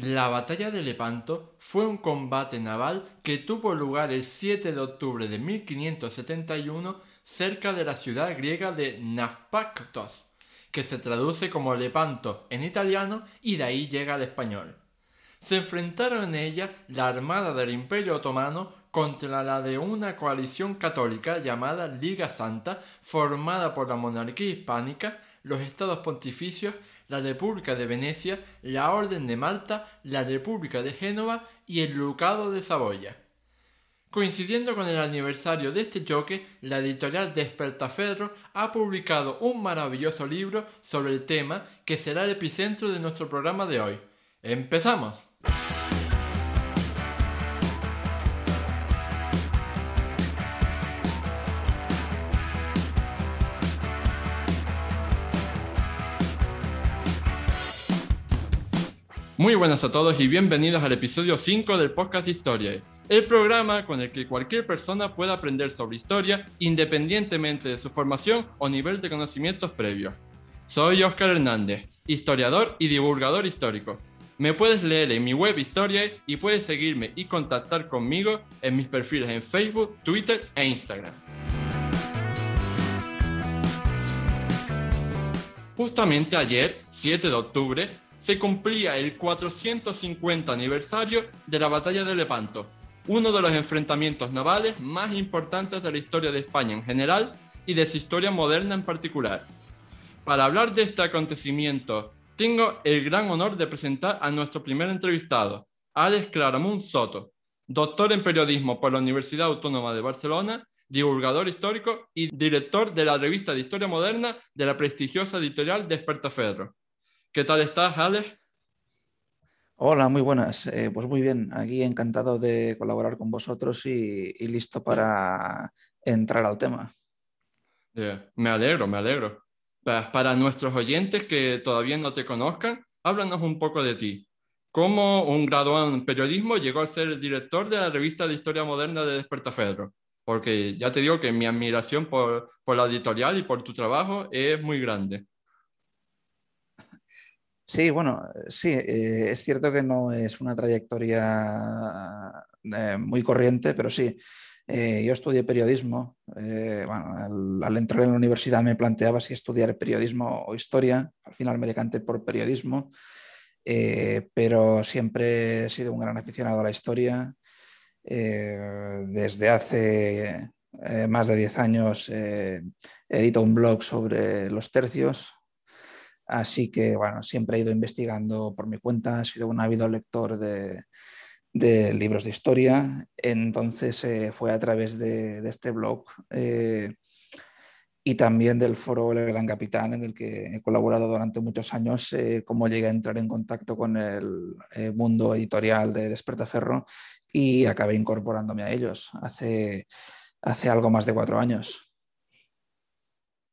La batalla de Lepanto fue un combate naval que tuvo lugar el 7 de octubre de 1571 cerca de la ciudad griega de Naupactos, que se traduce como Lepanto en italiano y de ahí llega al español. Se enfrentaron en ella la armada del Imperio Otomano contra la de una coalición católica llamada Liga Santa, formada por la monarquía hispánica, los estados pontificios la República de Venecia, la Orden de Malta, la República de Génova y el Ducado de Saboya. Coincidiendo con el aniversario de este choque, la editorial Despertaferro ha publicado un maravilloso libro sobre el tema que será el epicentro de nuestro programa de hoy. ¡Empezamos! Muy buenas a todos y bienvenidos al episodio 5 del podcast Historia, el programa con el que cualquier persona pueda aprender sobre historia independientemente de su formación o nivel de conocimientos previos. Soy Oscar Hernández, historiador y divulgador histórico. Me puedes leer en mi web Historia y puedes seguirme y contactar conmigo en mis perfiles en Facebook, Twitter e Instagram. Justamente ayer, 7 de octubre, se cumplía el 450 aniversario de la batalla de Lepanto, uno de los enfrentamientos navales más importantes de la historia de España en general y de su historia moderna en particular. Para hablar de este acontecimiento, tengo el gran honor de presentar a nuestro primer entrevistado, Alex Claramunt Soto, doctor en periodismo por la Universidad Autónoma de Barcelona, divulgador histórico y director de la revista de Historia Moderna de la prestigiosa editorial Despertaferro. ¿Qué tal estás, Alex? Hola, muy buenas. Eh, pues muy bien, aquí encantado de colaborar con vosotros y, listo para entrar al tema. me alegro, me alegro. Para, nuestros oyentes que todavía no te conozcan, háblanos un poco de ti. ¿Cómo un graduado en periodismo llegó a ser director de la revista de Historia Moderna de Despertafedro? Porque ya te digo que mi admiración por, por la editorial y por tu trabajo es muy grande. Sí, bueno, sí, eh, es cierto que no es una trayectoria eh, muy corriente, pero sí, eh, yo estudié periodismo. bueno, al, entrar en la universidad me planteaba si estudiar periodismo o historia. Al final me decanté por periodismo, pero siempre he sido un gran aficionado a la historia. desde hace más de 10 años edito un blog sobre los tercios, Así que, bueno, siempre he ido investigando por mi cuenta, he sido un ávido lector de, libros de historia. Entonces eh, fue a través de, este blog eh, y también del foro El Gran Capitán, en el que he colaborado durante muchos años, eh, cómo llegué a entrar en contacto con el mundo editorial de Despertaferro y acabé incorporándome a ellos hace, hace algo más de cuatro años.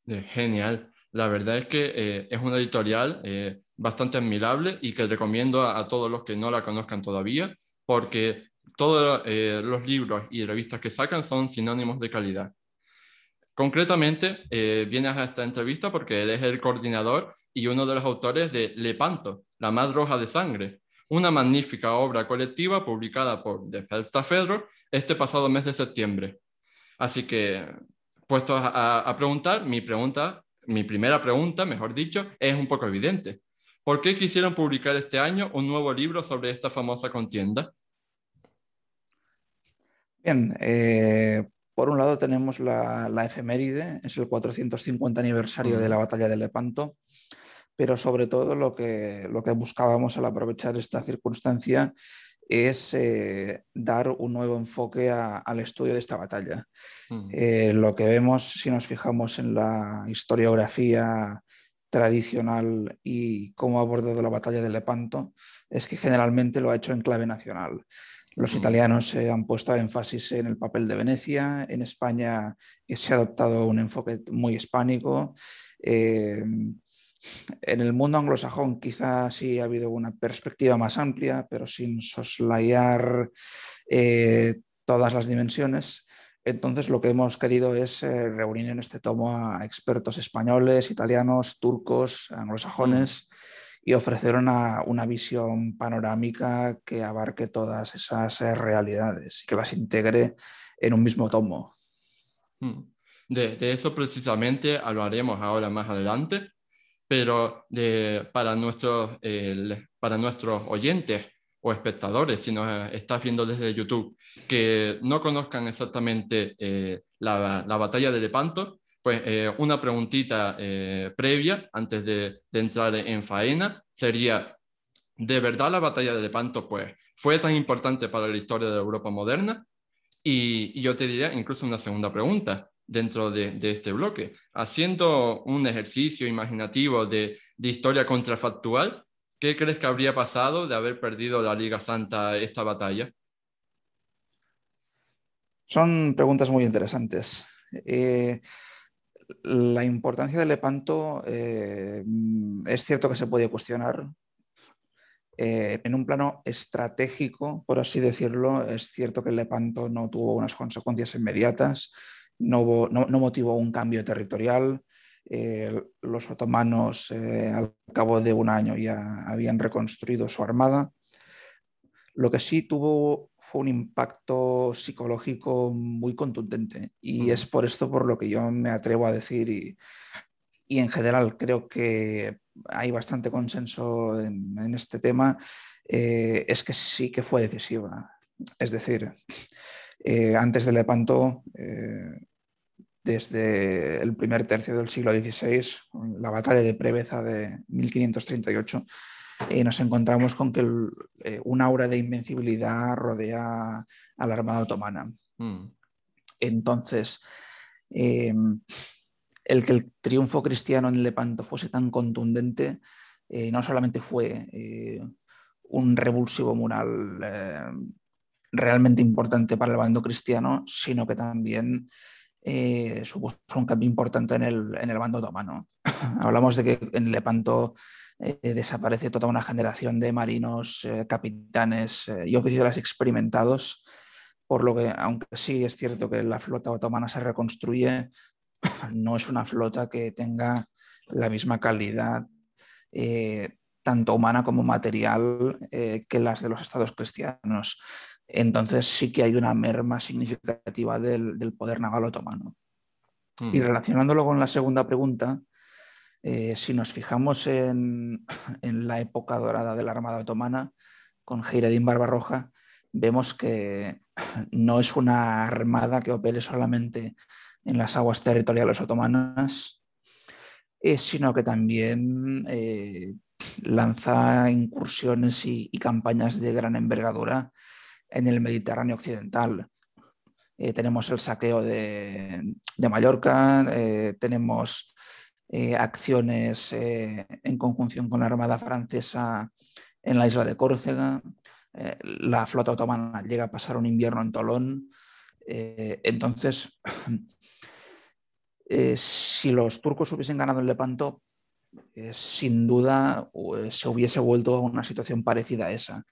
Genial. La verdad es que eh, es una editorial eh, bastante admirable y que recomiendo a, todos los que no la conozcan todavía, porque todos eh, los libros y revistas que sacan son sinónimos de calidad. Concretamente, vienes a esta entrevista porque él es el coordinador y uno de los autores de Lepanto, La Más Roja de Sangre, una magnífica obra colectiva publicada por Fedro este pasado mes de septiembre. Así que, puesto a, a preguntar, mi pregunta mi primera pregunta, mejor dicho, es un poco evidente. ¿Por qué quisieron publicar este año un nuevo libro sobre esta famosa contienda? Bien, eh, por un lado tenemos la, efeméride, es el 450 aniversario de la batalla de Lepanto, pero sobre todo lo que, lo que buscábamos al aprovechar esta circunstancia es eh, dar un nuevo enfoque al estudio de esta batalla. Eh, lo que vemos, si nos fijamos en la historiografía tradicional y cómo ha abordado la batalla de Lepanto es que generalmente lo ha hecho en clave nacional. Los italianos se han puesto énfasis en el papel de Venecia, en España se ha adoptado un enfoque muy hispánico. En el mundo anglosajón quizás sí ha habido una perspectiva más amplia, pero sin soslayar eh, todas las dimensiones. Entonces lo que hemos querido es eh, reunir en este tomo a expertos españoles, italianos, turcos, anglosajones y ofrecer una, visión panorámica que abarque todas esas eh, realidades y que las integre en un mismo tomo. Hmm. De, eso precisamente hablaremos ahora más adelante, pero de, para, nuestros, para nuestros oyentes o espectadores, si nos estás viendo desde YouTube, que no conozcan exactamente eh, la, la, batalla de Lepanto, pues eh, una preguntita eh, previa antes de, entrar en faena sería, ¿de verdad la batalla de Lepanto pues, fue tan importante para la historia de la Europa moderna? Y, yo te diría incluso una segunda pregunta dentro de, este bloque. Haciendo un ejercicio imaginativo de, historia contrafactual, ¿qué crees que habría pasado de haber perdido la Liga Santa esta batalla? Son preguntas muy interesantes. Eh, la importancia de Lepanto eh, es cierto que se puede cuestionar. Eh, en un plano estratégico, por así decirlo, es cierto que Lepanto no tuvo unas consecuencias inmediatas, no, no, motivó un cambio territorial. Eh, los otomanos al cabo de un año ya habían reconstruido su armada. Lo que sí tuvo fue un impacto psicológico muy contundente y es por esto por lo que yo me atrevo a decir y, en general creo que hay bastante consenso en, este tema, eh, es que sí que fue decisiva. Es decir, eh, antes de Lepanto, eh, desde el primer tercio del siglo XVI, la batalla de Preveza de 1538, y nos encontramos con que eh, un aura de invencibilidad rodea a la Armada Otomana. Mm. Entonces, em, el que el triunfo cristiano en Lepanto fuese tan contundente eh, no solamente fue eh, un revulsivo mural realmente importante para el bando cristiano, sino que también supuso un cambio importante en el, en el bando otomano. Hablamos de que en Lepanto eh, desaparece toda una generación de marinos, eh, capitanes eh, y oficiales experimentados, por lo que, aunque sí es cierto que la flota otomana se reconstruye, no es una flota que tenga la misma calidad, tanto humana como material, que las de los estados cristianos. Entonces sí que hay una merma significativa del, poder naval otomano. Y mm. relacionándolo con la segunda pregunta, eh, si nos fijamos en, la época dorada de la Armada Otomana, con Heiredin Barbarroja, vemos que no es una armada que opere solamente en las aguas territoriales otomanas, eh, sino que también eh, lanza incursiones y, campañas de gran envergadura en el Mediterráneo occidental. tenemos el saqueo de, Mallorca, tenemos eh, acciones eh, en conjunción con la Armada Francesa en la isla de Córcega. Eh, la flota otomana llega a pasar un invierno en Tolón. entonces, si los turcos hubiesen ganado en Lepanto, sin duda se hubiese vuelto a una situación parecida a esa.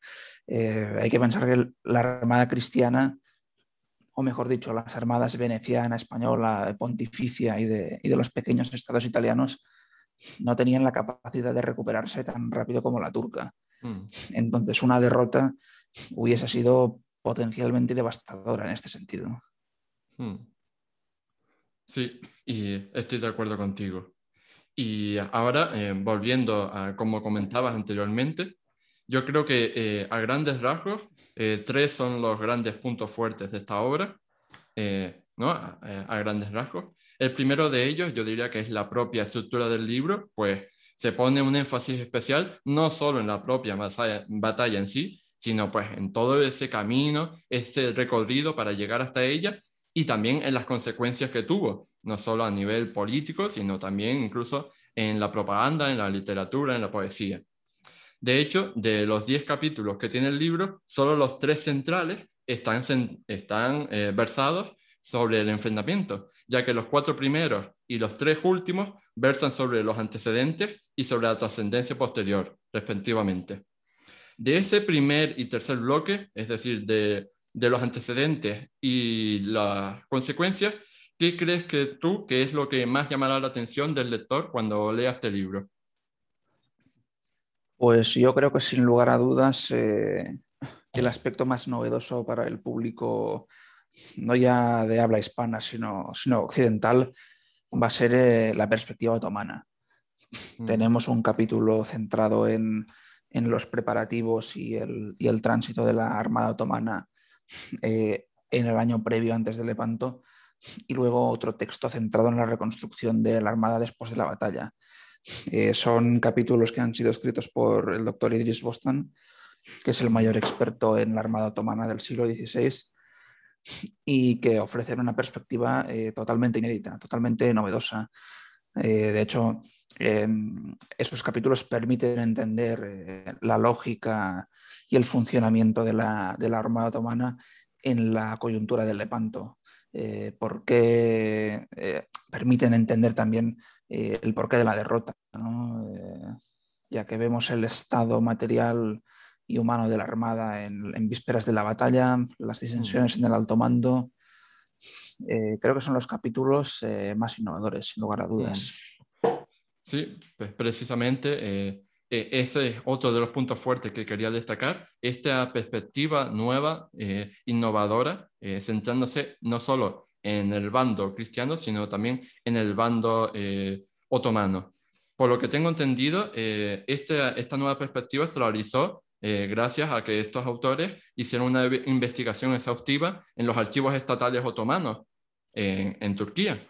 hay que pensar que la Armada cristiana o mejor dicho, las armadas veneciana, española, pontificia y de, los pequeños estados italianos no tenían la capacidad de recuperarse tan rápido como la turca. Mm. Entonces, una derrota hubiese sido potencialmente devastadora en este sentido. Mm. Sí, y estoy de acuerdo contigo. Y ahora, eh, volviendo a como comentabas anteriormente, yo creo que eh, a grandes rasgos, eh, tres son los grandes puntos fuertes de esta obra, ¿no? A, grandes rasgos. El primero de ellos, yo diría que es la propia estructura del libro, pues se pone un énfasis especial no solo en la propia batalla, en sí, sino pues en todo ese camino, ese recorrido para llegar hasta ella y también en las consecuencias que tuvo, no solo a nivel político, sino también incluso en la propaganda, en la literatura, en la poesía. De hecho, de los 10 capítulos que tiene el libro, solo los tres centrales están, están eh, versados sobre el enfrentamiento, ya que los cuatro primeros y los tres últimos versan sobre los antecedentes y sobre la trascendencia posterior, respectivamente. De ese primer y tercer bloque, es decir, de, de los antecedentes y las consecuencias, ¿qué crees que tú, que es lo que más llamará la atención del lector cuando lea este libro? Pues yo creo que sin lugar a dudas eh, el aspecto más novedoso para el público, no ya de habla hispana, sino, sino occidental, va a ser eh, la perspectiva otomana. Mm. Tenemos un capítulo centrado en, los preparativos y el, tránsito de la Armada Otomana eh, en el año previo antes de Lepanto y luego otro texto centrado en la reconstrucción de la Armada después de la batalla. Eh, son capítulos que han sido escritos por el doctor Idris Bostan, que es el mayor experto en la Armada Otomana del siglo XVI y que ofrecen una perspectiva eh, totalmente inédita, totalmente novedosa. Eh, de hecho, esos capítulos permiten entender la lógica y el funcionamiento de la, de la Armada Otomana en la coyuntura del Lepanto. Eh, porque eh, permiten entender también eh, el porqué de la derrota, ya que vemos el estado material y humano de la Armada en, vísperas de la batalla, las disensiones en el alto mando. creo que son los capítulos más innovadores, sin lugar a dudas. Sí, pues precisamente eh, ese es otro de los puntos fuertes que quería destacar, esta perspectiva nueva, eh, innovadora, eh, centrándose no solo en el bando cristiano, sino también en el bando otomano. Por lo que tengo entendido, esta, esta nueva perspectiva se realizó gracias a que estos autores hicieron una investigación exhaustiva en los archivos estatales otomanos en Turquía.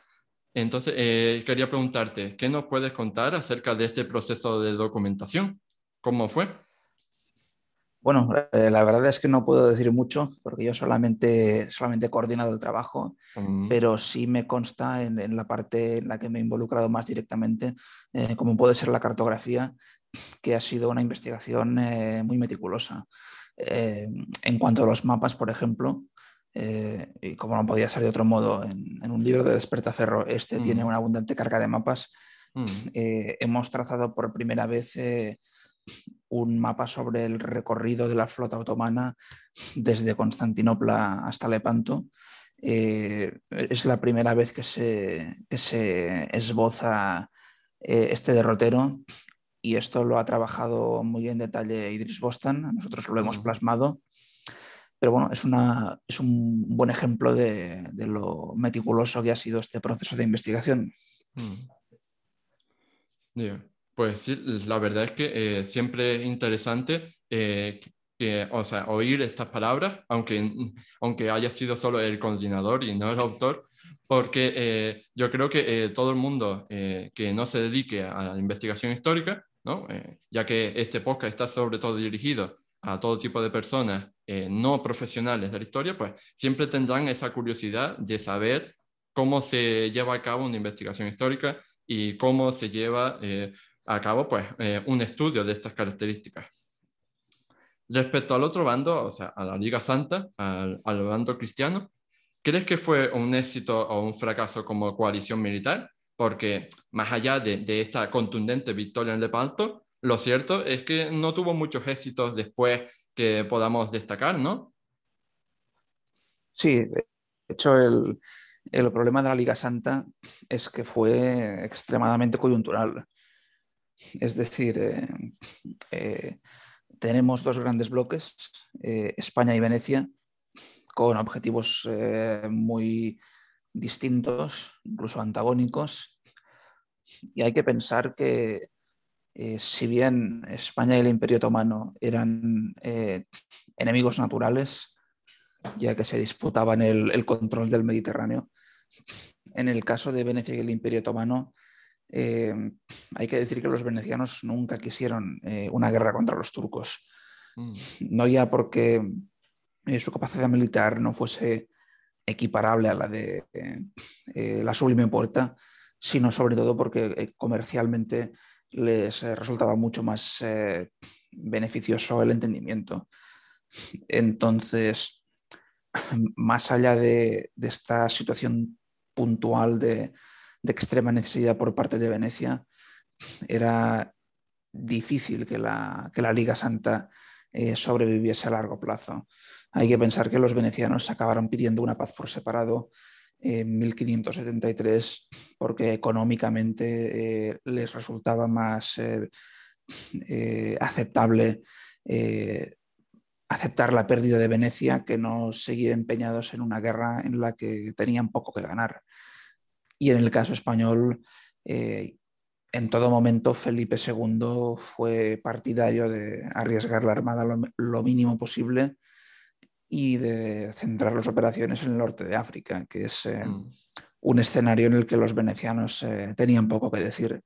Entonces, eh, quería preguntarte, ¿qué nos puedes contar acerca de este proceso de documentación? ¿Cómo fue? Bueno, eh, la verdad es que no puedo decir mucho porque yo solamente, solamente he coordinado el trabajo, mm. pero sí me consta en, la parte en la que me he involucrado más directamente, eh, como puede ser la cartografía, que ha sido una investigación muy meticulosa. en cuanto a los mapas, por ejemplo, eh, y como no podía ser de otro modo, en, un libro de Despertaferro, este tiene mm. una abundante carga de mapas. Mm. Eh, hemos trazado por primera vez eh, un mapa sobre el recorrido de la flota otomana desde Constantinopla hasta Lepanto. es la primera vez que se, que se esboza este derrotero y esto lo ha trabajado muy en detalle Idris Bostan, nosotros lo hemos mm. plasmado pero bueno, es, una, es un buen ejemplo de, lo meticuloso que ha sido este proceso de investigación. Mm. Pues sí, la verdad es que eh, siempre es interesante eh, o sea, oír estas palabras, aunque, aunque haya sido solo el coordinador y no el autor, porque eh, yo creo que todo el mundo que no se dedique a la investigación histórica, ¿no? ya que este podcast está sobre todo dirigido a todo tipo de personas eh, no profesionales de la historia, pues siempre tendrán esa curiosidad de saber cómo se lleva a cabo una investigación histórica y cómo se lleva eh, a cabo pues, eh, un estudio de estas características. Respecto al otro bando, o sea, a la Liga Santa, al, bando cristiano, ¿crees que fue un éxito o un fracaso como coalición militar? Porque más allá de, de esta contundente victoria en Lepanto, lo cierto es que no tuvo muchos éxitos después que podamos destacar, ¿no? Sí, de hecho el, problema de la Liga Santa es que fue extremadamente coyuntural. Es decir, eh, eh, tenemos dos grandes bloques, eh, España y Venecia, con objetivos muy distintos, incluso antagónicos. Y hay que pensar que eh, si bien España y el Imperio Otomano eran eh, enemigos naturales, ya que se disputaban el, control del Mediterráneo, en el caso de Venecia y el Imperio Otomano, eh, hay que decir que los venecianos nunca quisieron una guerra contra los turcos. Mm. No ya porque su capacidad militar no fuese equiparable a la de la Sublime Puerta, sino sobre todo porque comercialmente les resultaba mucho más beneficioso el entendimiento. Entonces, más allá de, esta situación puntual de, extrema necesidad por parte de Venecia, era difícil que la, la Liga Santa eh, sobreviviese a largo plazo. Hay que pensar que los venecianos acabaron pidiendo una paz por separado en 1573 porque económicamente eh, les resultaba más eh, aceptable aceptar la pérdida de Venecia que no seguir empeñados en una guerra en la que tenían poco que ganar. Y en el caso español, eh, en todo momento Felipe II fue partidario de arriesgar la Armada lo, mínimo posible y de centrar las operaciones en el norte de África, que es eh, mm. un escenario en el que los venecianos eh, tenían poco que decir.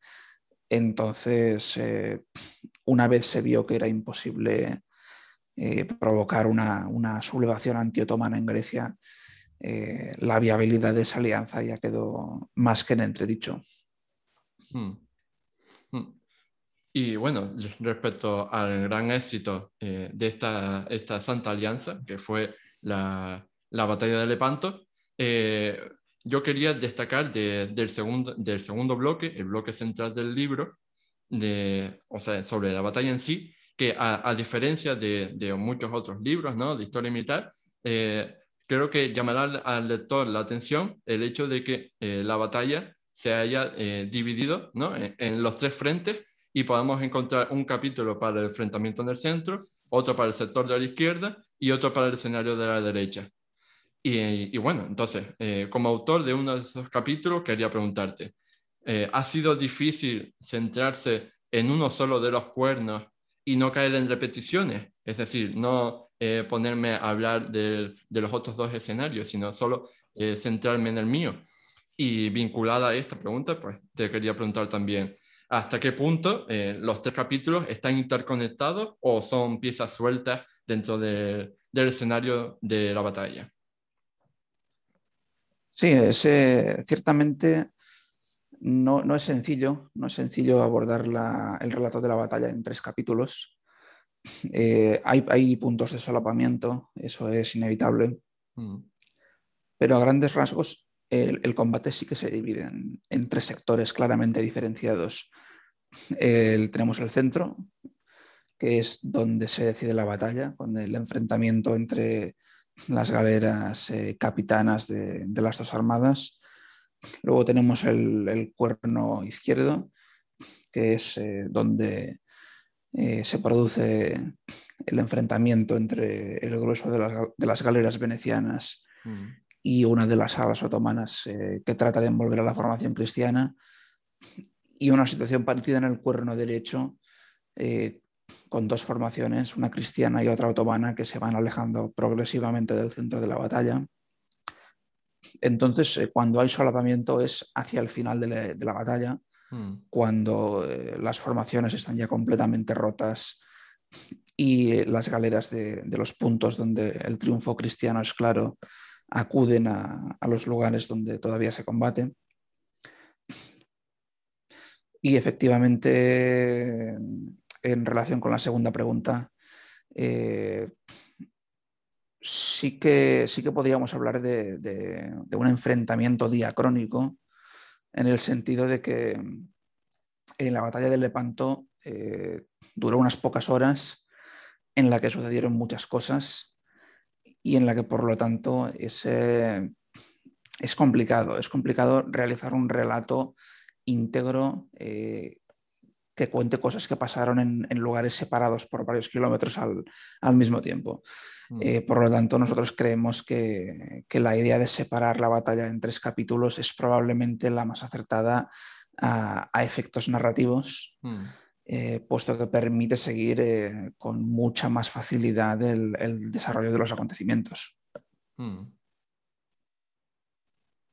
Entonces, una vez se vio que era imposible eh, provocar una, una sublevación antiotomana en Grecia, eh, la viabilidad de esa alianza ya quedó más que en entredicho. Hmm. Y bueno, respecto al gran éxito eh, de esta, esta Santa Alianza, que fue la, la batalla de Lepanto, yo quería destacar del, segundo, del segundo bloque, el bloque central del libro, de, o sea, sobre la batalla en sí, que a, diferencia de, de, muchos otros libros ¿no? de historia militar, eh, creo que llamará al, lector la atención el hecho de que eh, la batalla se haya eh, dividido ¿no? en, los tres frentes y podamos encontrar un capítulo para el enfrentamiento en el centro, otro para el sector de la izquierda y otro para el escenario de la derecha. Y, y bueno, entonces, como autor de uno de esos capítulos, quería preguntarte, ¿ha sido difícil centrarse en uno solo de los cuernos y no caer en repeticiones, es decir, no eh, ponerme a hablar de, los otros dos escenarios, sino solo eh, centrarme en el mío. Y vinculada a esta pregunta, pues te quería preguntar también, ¿hasta qué punto eh, los tres capítulos están interconectados o son piezas sueltas dentro del escenario de la batalla? Sí, ciertamente no, es sencillo, no es sencillo abordar el relato de la batalla en tres capítulos. Eh, hay, puntos de solapamiento, eso es inevitable. Mm. Pero a grandes rasgos, el, combate sí que se divide en, tres sectores claramente diferenciados. tenemos el centro, que es donde se decide la batalla, con el enfrentamiento entre las galeras eh, capitanas de, las dos armadas. Luego tenemos el, cuerno izquierdo, que es eh, donde eh, se produce el enfrentamiento entre el grueso de las, galeras venecianas. Y una de las alas otomanas eh, que trata de envolver a la formación cristiana. Y una situación parecida en el cuerno derecho, con dos formaciones, una cristiana y otra otomana, que se van alejando progresivamente del centro de la batalla. Entonces, eh, cuando hay solapamiento es hacia el final de, la, batalla, hmm. cuando eh, las formaciones están ya completamente rotas y las galeras de, los puntos donde el triunfo cristiano es claro acuden a, los lugares donde todavía se combate. Y efectivamente, en relación con la segunda pregunta, eh, sí que, sí que podríamos hablar de, un enfrentamiento diacrónico en el sentido de que en la batalla de Lepanto eh, duró unas pocas horas en la que sucedieron muchas cosas y en la que por lo tanto es, es complicado, es complicado realizar un relato íntegro eh, que cuente cosas que pasaron en, lugares separados por varios kilómetros al, mismo tiempo. Mm. Eh, por lo tanto, nosotros creemos que, la idea de separar la batalla en tres capítulos es probablemente la más acertada a, efectos narrativos, mm. Eh, puesto que permite seguir eh, con mucha más facilidad el, desarrollo de los acontecimientos. Mm.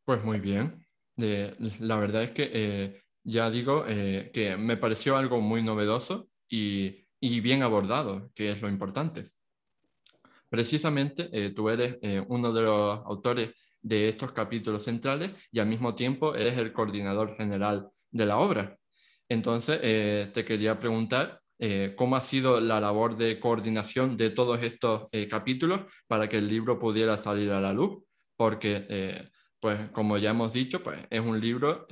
Pues muy bien. la verdad es que ya digo eh, que me pareció algo muy novedoso y, bien abordado, que es lo importante. Precisamente, eh, tú eres eh, uno de los autores de estos capítulos centrales y al mismo tiempo eres el coordinador general de la obra. Entonces, eh, te quería preguntar eh, cómo ha sido la labor de coordinación de todos estos eh, capítulos para que el libro pudiera salir a la luz, porque, pues, como ya hemos dicho, pues, es un libro,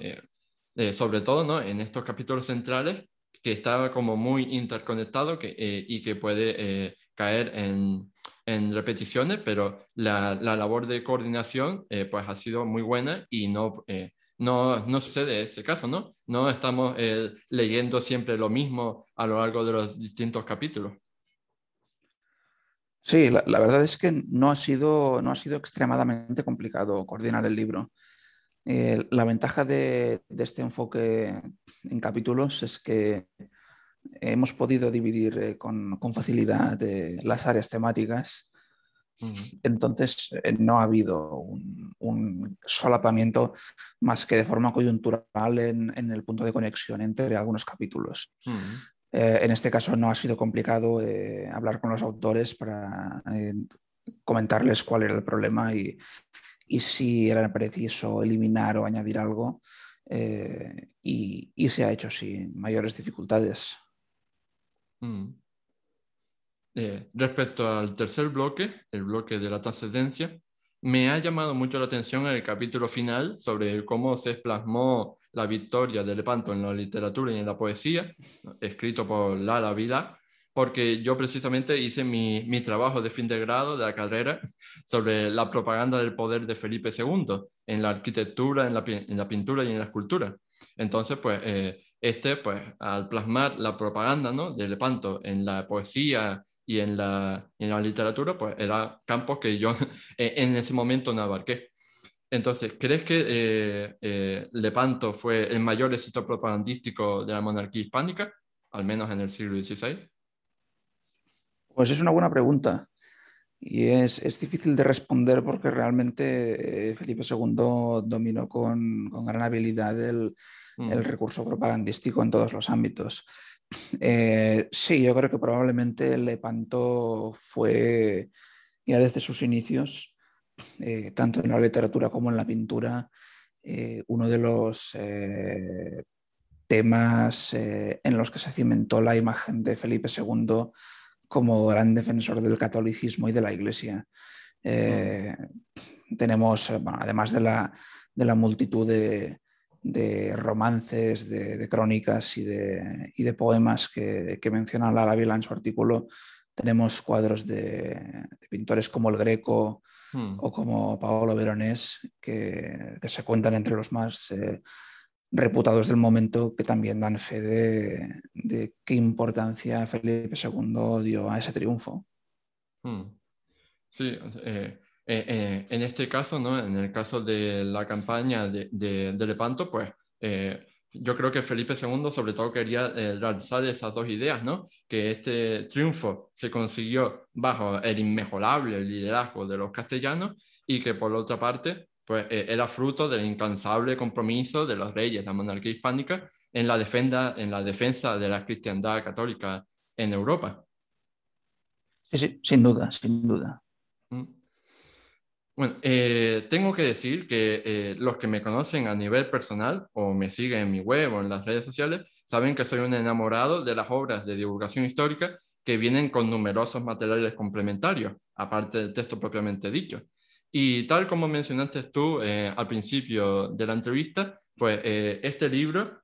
sobre todo ¿no? en estos capítulos centrales, que está como muy interconectado que, y que puede caer en, en, repeticiones, pero la, la, labor de coordinación pues ha sido muy buena y no, no, no sucede ese caso, ¿no? No estamos eh, leyendo siempre lo mismo a lo largo de los distintos capítulos. Sí, la, verdad es que no ha, sido, no ha sido extremadamente complicado coordinar el libro. Eh, la ventaja de, este enfoque en capítulos es que hemos podido dividir eh, con, con, facilidad las áreas temáticas entonces, eh, no ha habido un, solapamiento más que de forma coyuntural en, el punto de conexión entre algunos capítulos. Eh, en este caso no ha sido complicado eh, hablar con los autores para comentarles cuál era el problema y, si era preciso eliminar o añadir algo. Y, se ha hecho sin mayores dificultades. Eh, respecto al tercer bloque, el bloque de la trascendencia, me ha llamado mucho la atención el capítulo final sobre cómo se plasmó la victoria de Lepanto en la literatura y en la poesía, escrito por Lara Vila, porque yo precisamente hice mi, mi, trabajo de fin de grado de la carrera sobre la propaganda del poder de Felipe II en la arquitectura, en la, en la pintura y en la escultura. Entonces, pues, eh, este, pues, al plasmar la propaganda ¿no? de Lepanto en la poesía y en la, en la literatura, pues era campos que yo en ese momento no abarqué. Entonces, ¿crees que eh, eh, Lepanto fue el mayor éxito propagandístico de la monarquía hispánica, al menos en el siglo XVI? Pues es una buena pregunta. Y es, es difícil de responder porque realmente eh, Felipe II dominó con, con gran habilidad el, el, mm. recurso propagandístico en todos los ámbitos. Eh, sí, yo creo que probablemente Lepanto fue, ya desde sus inicios, eh, tanto en la literatura como en la pintura, eh, uno de los temas en los que se cimentó la imagen de Felipe II como gran defensor del catolicismo y de la Iglesia. Mm. Tenemos, además de la, de la multitud de, de romances, de, crónicas y de, poemas que, menciona Lara Vila en su artículo, tenemos cuadros de, pintores como el Greco hmm. o como Paolo Veronés, que, se cuentan entre los más eh, reputados del momento, que también dan fe de, qué importancia Felipe II dio a ese triunfo. Hmm. Sí, eh, eh, eh, en este caso, ¿no? en el caso de la campaña de, de, Lepanto, pues eh, yo creo que Felipe II sobre todo quería realizar esas dos ideas, ¿no? que este triunfo se consiguió bajo el inmejorable liderazgo de los castellanos y que por otra parte pues, era fruto del incansable compromiso de los reyes de la monarquía hispánica en la, defensa, en la defensa de la cristiandad católica en Europa. Sí, sí, sin duda, sin duda. Mm. Bueno, eh, tengo que decir que eh, los que me conocen a nivel personal o me siguen en mi web o en las redes sociales saben que soy un enamorado de las obras de divulgación histórica que vienen con numerosos materiales complementarios, aparte del texto propiamente dicho. Y tal como mencionaste tú eh, al principio de la entrevista, pues este libro,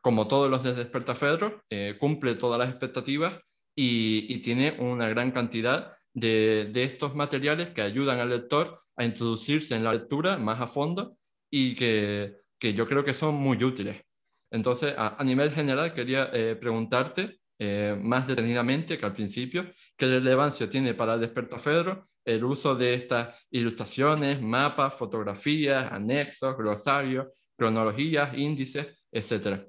como todos los de Despertafedro, cumple todas las expectativas y, y tiene una gran cantidad de, estos materiales que ayudan al lector a introducirse en la lectura más a fondo y que, yo creo que son muy útiles. Entonces, a, nivel general, quería eh, preguntarte eh, más detenidamente que al principio, ¿qué relevancia tiene para el Despertafedro el uso de estas ilustraciones, mapas, fotografías, anexos, glosarios, cronologías, índices, etcétera?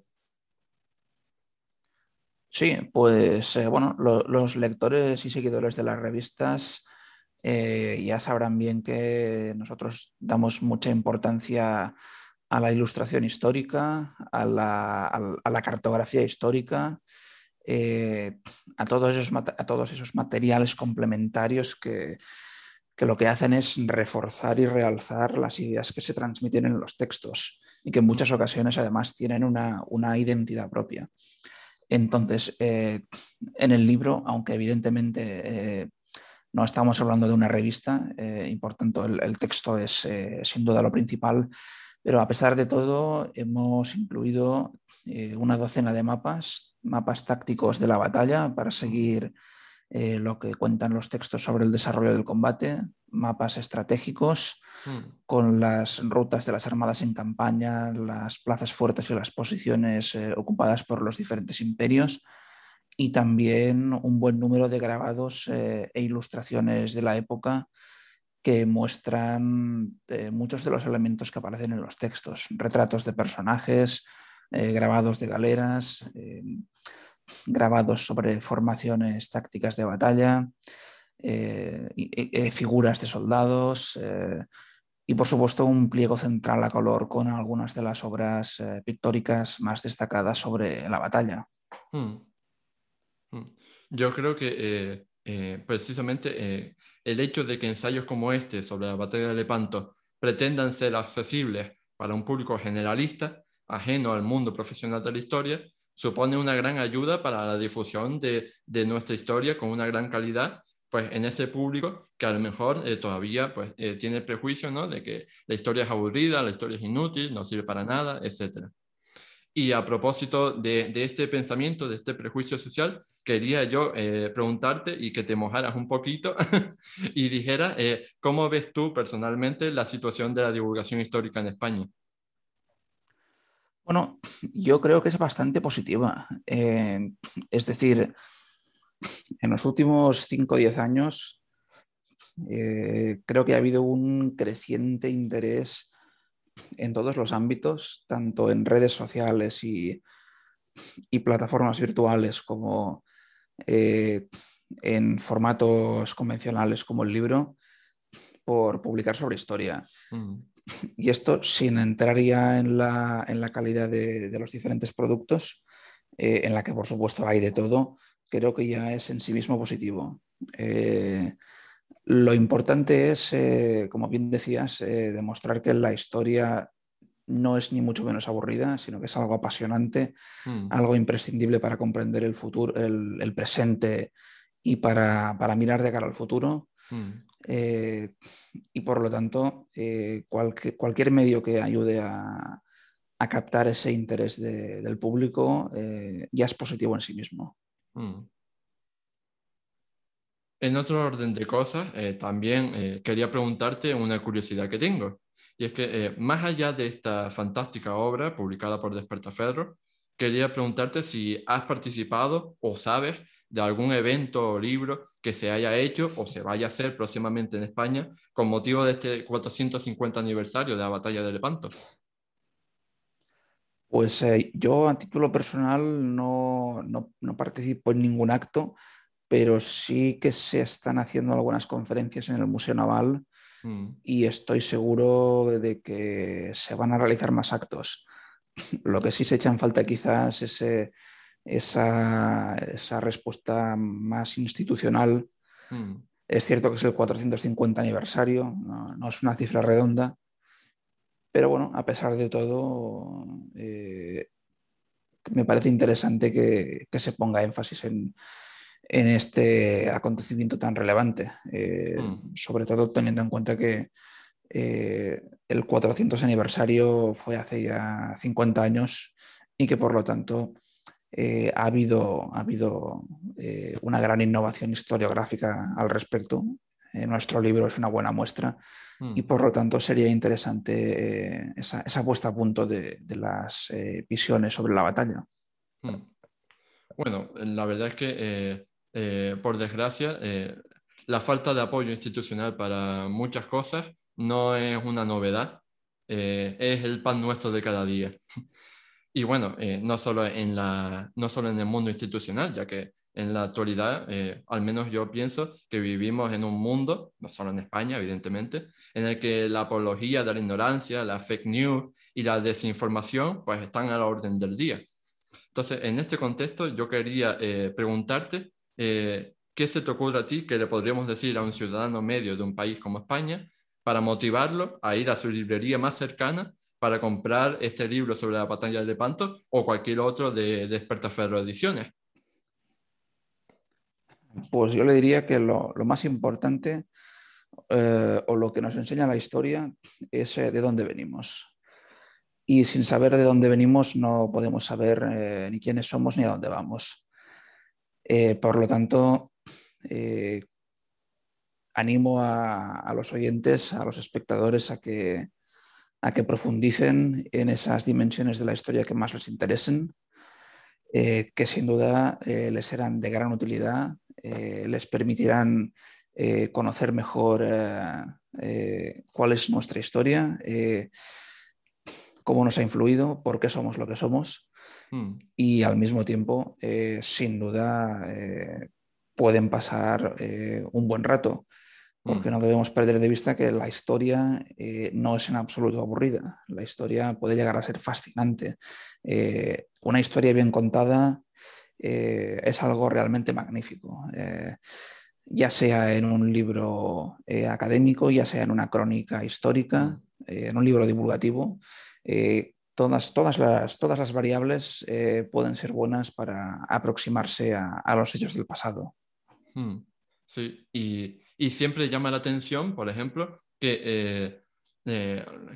Sí, pues eh, bueno, los lectores y seguidores de las revistas eh, ya sabrán bien que nosotros damos mucha importancia a la ilustración histórica, a la, cartografía histórica, eh, a, todos esos, a todos esos materiales complementarios que, que lo que hacen es reforzar y realzar las ideas que se transmiten en los textos y que en muchas ocasiones además tienen una, identidad propia. Entonces, eh, en el libro, aunque evidentemente eh, no estamos hablando de una revista eh, y por tanto el, texto es sin duda lo principal, pero a pesar de todo hemos incluido una docena de mapas, mapas tácticos de la batalla para seguir eh, lo que cuentan los textos sobre el desarrollo del combate, mapas estratégicos hmm. con las rutas de las armadas en campaña, las plazas fuertes y las posiciones eh, ocupadas por los diferentes imperios y también un buen número de grabados eh, e ilustraciones de la época que muestran muchos de los elementos que aparecen en los textos, retratos de personajes, grabados de galeras, grabados sobre formaciones tácticas de batalla, eh, eh, figuras de soldados eh, y por supuesto un pliego central a color con algunas de las obras pictóricas más destacadas sobre la batalla. Hmm. Hmm. Yo creo que precisamente el hecho de que ensayos como este sobre la batalla de Lepanto pretendan ser accesibles para un público generalista, ajeno al mundo profesional de la historia, supone una gran ayuda para la difusión de, nuestra historia con una gran calidad, pues en ese público que a lo mejor eh, todavía pues, eh, tiene el prejuicio ¿no? de que la historia es aburrida, la historia es inútil, no sirve para nada, etc. Y a propósito de, este pensamiento, de este prejuicio social, quería yo eh, preguntarte y que te mojaras un poquito y dijeras cómo ves tú personalmente la situación de la divulgación histórica en España. Bueno, yo creo que es bastante positiva. Eh, es decir, en los últimos 5 o 10 años eh, creo que ha habido un creciente interés en todos los ámbitos, tanto en redes sociales y, plataformas virtuales como eh, en formatos convencionales como el libro, por publicar sobre historia. Mm. Y esto sin entrar ya en la, calidad de, los diferentes productos, eh, en la que por supuesto hay de todo, creo que ya es en sí mismo positivo. Eh, lo importante es, eh, como bien decías, demostrar que la historia no es ni mucho menos aburrida, sino que es algo apasionante, hmm. algo imprescindible para comprender el futuro, el, presente y para, para, mirar de cara al futuro. Hmm. Eh, y por lo tanto, eh, cualquier medio que ayude a, captar ese interés del público eh, ya es positivo en sí mismo. Hmm. En otro orden de cosas, también quería preguntarte una curiosidad que tengo. Y es que más allá de esta fantástica obra publicada por Despertaferro, quería preguntarte si has participado o sabes de algún evento o libro que se haya hecho o se vaya a hacer próximamente en España con motivo de este 450 aniversario de la batalla de Lepanto? Pues eh, yo a título personal no, no, participo en ningún acto, pero sí que se están haciendo algunas conferencias en el Museo Naval mm. y estoy seguro de que se van a realizar más actos. Lo que sí se echa en falta quizás es ese esa, respuesta más institucional. Hmm. Es cierto que es el 450 aniversario, no, es una cifra redonda, pero bueno, a pesar de todo, eh, me parece interesante que, se ponga énfasis en, este acontecimiento tan relevante, eh, hmm. sobre todo teniendo en cuenta que eh, el 400 aniversario fue hace ya 50 años y que por lo tanto eh, ha habido, ha habido eh, una gran innovación historiográfica al respecto. Eh, nuestro libro es una buena muestra y mm. por lo tanto sería interesante esa, esa, puesta a punto de, las visiones sobre la batalla. Mm. Bueno, la verdad es que por desgracia la falta de apoyo institucional para muchas cosas no es una novedad, es el pan nuestro de cada día. Y bueno, eh, no, solo en la, no solo en el mundo institucional, ya que en la actualidad, eh, al menos yo pienso que vivimos en un mundo, no solo en España, evidentemente, en el que la apología de la ignorancia, la fake news y la desinformación, pues están a la orden del día. Entonces, en este contexto, yo quería eh, preguntarte ¿qué se te ocurre a ti que le podríamos decir a un ciudadano medio de un país como España para motivarlo a ir a su librería más cercana para comprar este libro sobre la batalla de Lepanto o cualquier otro de, de Ferro Ediciones? Pues yo le diría que lo, más importante eh, o lo que nos enseña la historia es eh, de dónde venimos. Y sin saber de dónde venimos no podemos saber eh, ni quiénes somos ni a dónde vamos. por lo tanto, animo a, los oyentes, a los espectadores a que, a que profundicen en esas dimensiones de la historia que más les interesen, que sin duda les serán de gran utilidad eh, les permitirán eh, conocer mejor eh, cuál es nuestra historia, cómo nos ha influido, por qué somos lo que somos hmm. y al mismo tiempo, sin duda, pueden pasar un buen rato porque hmm. no debemos perder de vista que la historia no es en absoluto aburrida. La historia puede llegar a ser fascinante. una historia bien contada eh, es algo realmente magnífico. Eh, ya sea en un libro eh, académico, ya sea en una crónica histórica, en un libro divulgativo, todas, todas, las, todas las variables pueden ser buenas para aproximarse a, los hechos del pasado. Hmm. Sí, y, y, siempre llama la atención, por ejemplo, que eh,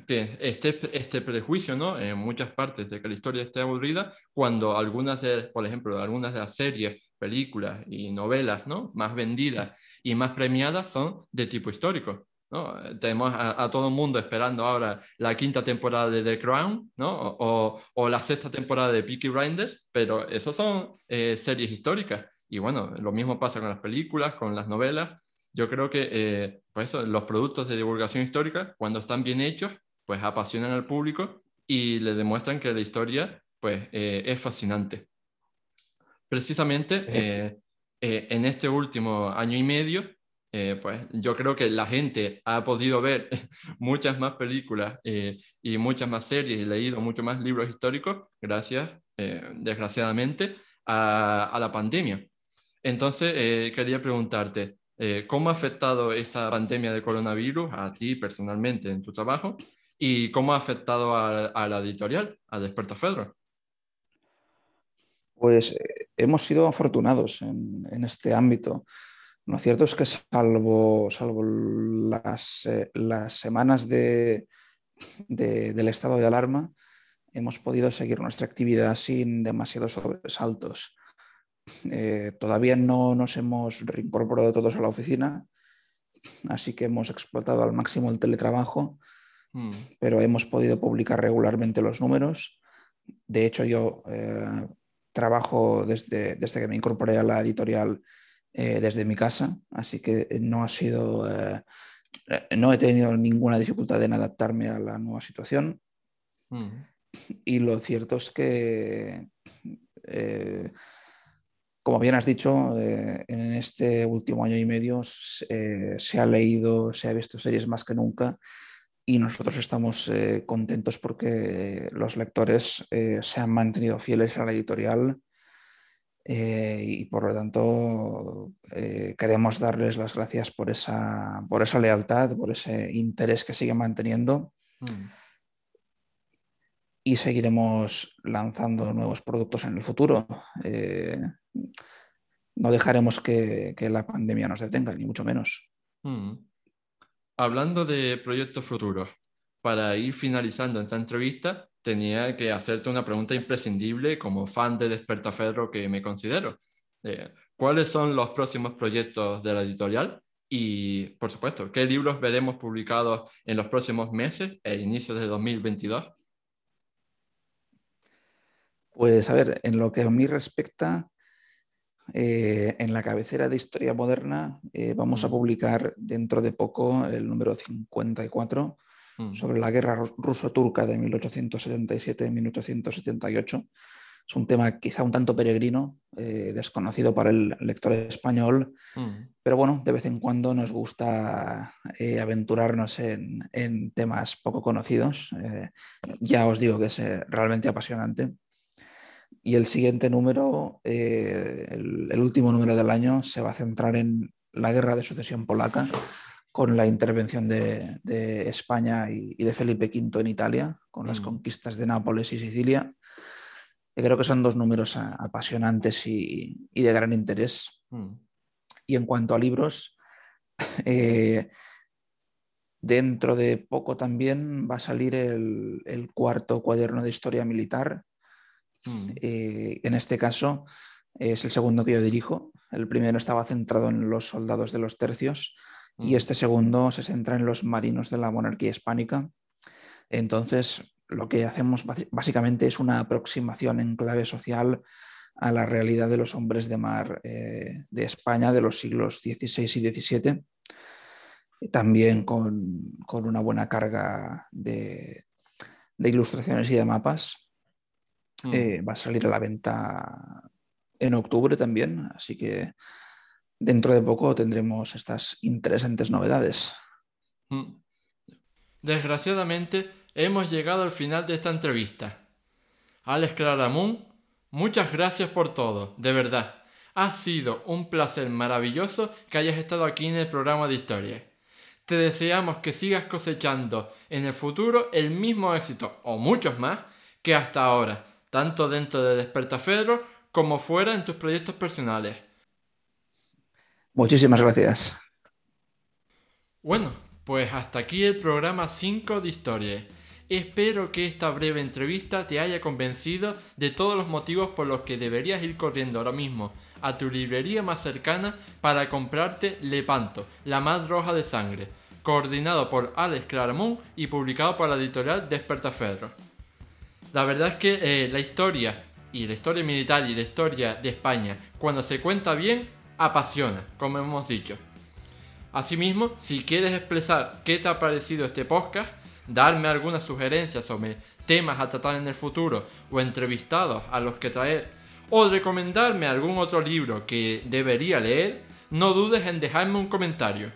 que este, este prejuicio ¿no? en muchas partes de que la historia esté aburrida, cuando algunas de, por ejemplo, algunas de las series, películas y novelas ¿no? más vendidas y más premiadas son de tipo histórico. ¿no? Tenemos a, todo el mundo esperando ahora la quinta temporada de The Crown ¿no? o, o la sexta temporada de Peaky Blinders, pero esos son eh, series históricas. Y bueno, lo mismo pasa con las películas, con las novelas yo creo que eh, pues los productos de divulgación histórica, cuando están bien hechos, pues apasionan al público y le demuestran que la historia pues, eh, es fascinante. Precisamente eh, en este último año y medio, pues yo creo que la gente ha podido ver muchas más películas y muchas más series y leído muchos más libros históricos gracias, desgraciadamente, a, a, la pandemia. Entonces, quería preguntarte, eh, ¿Cómo ha afectado esta pandemia de coronavirus a ti personalmente en tu trabajo? ¿Y cómo ha afectado a, la editorial, a Desperta Fedro? Pues eh, hemos sido afortunados en, este ámbito. Lo cierto es que salvo, salvo las, eh, las semanas de, del estado de alarma, hemos podido seguir nuestra actividad sin demasiados sobresaltos. Eh, todavía no nos hemos reincorporado todos a la oficina, así que hemos explotado al máximo el teletrabajo, hmm. pero hemos podido publicar regularmente los números. De hecho, yo eh, trabajo desde, desde, que me incorporé a la editorial eh, desde mi casa, así que no ha sido, no he tenido ninguna dificultad en adaptarme a la nueva situación. Hmm. Y lo cierto es que como bien has dicho, eh, en este último año y medio eh, se ha leído, se ha visto series más que nunca y nosotros estamos eh, contentos porque los lectores se han mantenido fieles a la editorial y por lo tanto queremos darles las gracias por esa, por esa lealtad, por ese interés que siguen manteniendo. Mm. Y seguiremos lanzando nuevos productos en el futuro no dejaremos que, la pandemia nos detenga, ni mucho menos. Hmm. Hablando de proyectos futuros, para ir finalizando esta entrevista, tenía que hacerte una pregunta imprescindible como fan de Despertaferro que me considero. Eh, ¿Cuáles son los próximos proyectos de la editorial? Y, por supuesto, ¿qué libros veremos publicados en los próximos meses e inicios de 2022? Pues a ver, en lo que a mí respecta, eh, en la cabecera de Historia Moderna eh, vamos a mm. publicar dentro de poco el número 54 mm. sobre la guerra ruso-turca de 1877-1878. Es un tema quizá un tanto peregrino, eh, desconocido para el lector español, mm. pero bueno, de vez en cuando nos gusta aventurarnos en, en, temas poco conocidos. ya os digo que es realmente apasionante. Y el siguiente número, eh, el, último número del año, se va a centrar en la guerra de sucesión polaca, con la intervención de, España y, de Felipe V en Italia, con las mm. conquistas de Nápoles y Sicilia. Y creo que son dos números apasionantes y, de gran interés. Mm. Y en cuanto a libros, eh, dentro de poco también va a salir el, cuarto cuaderno de historia militar. Mm. Eh, en este caso es el segundo que yo dirijo. El primero estaba centrado en los soldados de los tercios y mm. este segundo se centra en los marinos de la monarquía hispánica. Entonces, lo que hacemos básicamente es una aproximación en clave social a la realidad de los hombres de mar eh, de España de los siglos XVI y XVII, también con, una buena carga de, ilustraciones y de mapas. Mm. Eh, va a salir a la venta en octubre también, así que dentro de poco tendremos estas interesantes novedades. Mm. Desgraciadamente, hemos llegado al final de esta entrevista. Alex Claramun, muchas gracias por todo, de verdad. Ha sido un placer maravilloso que hayas estado aquí en el programa de historia. Te deseamos que sigas cosechando en el futuro el mismo éxito, o muchos más, que hasta ahora, tanto dentro de Despertafedro como fuera en tus proyectos personales. Muchísimas gracias. Bueno, pues hasta aquí el programa 5 de Historia. Espero que esta breve entrevista te haya convencido de todos los motivos por los que deberías ir corriendo ahora mismo a tu librería más cercana para comprarte Lepanto, la más roja de sangre, coordinado por Alex Claramont y publicado por la editorial Despertaferro. La verdad es que eh, la historia, y la historia militar y la historia de España, cuando se cuenta bien, apasiona, como hemos dicho. Asimismo, si quieres expresar qué te ha parecido este podcast, darme algunas sugerencias sobre temas a tratar en el futuro o entrevistados a los que traer o recomendarme algún otro libro que debería leer, no dudes en dejarme un comentario.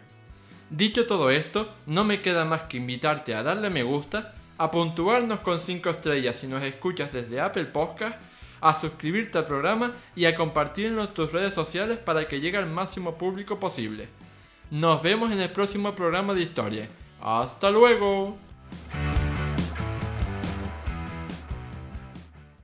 Dicho todo esto, no me queda más que invitarte a darle me gusta, a puntuarnos con 5 estrellas si nos escuchas desde Apple Podcast, a suscribirte al programa y a compartirlo en tus redes sociales para que llegue al máximo público posible. Nos vemos en el próximo programa de historia. ¡Hasta luego!